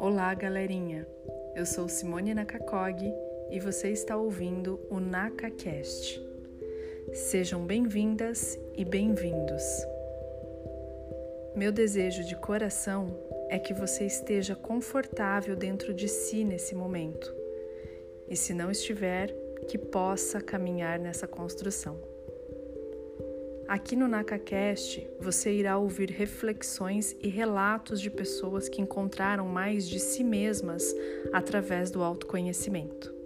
Olá, galerinha. Eu sou Simone Nakakog e você está ouvindo o NakaCast. Sejam bem-vindas e bem-vindos. Meu desejo de coração é que você esteja confortável dentro de si nesse momento. E se não estiver, que possa caminhar nessa construção. Aqui no NakaCast você irá ouvir reflexões e relatos de pessoas que encontraram mais de si mesmas através do autoconhecimento.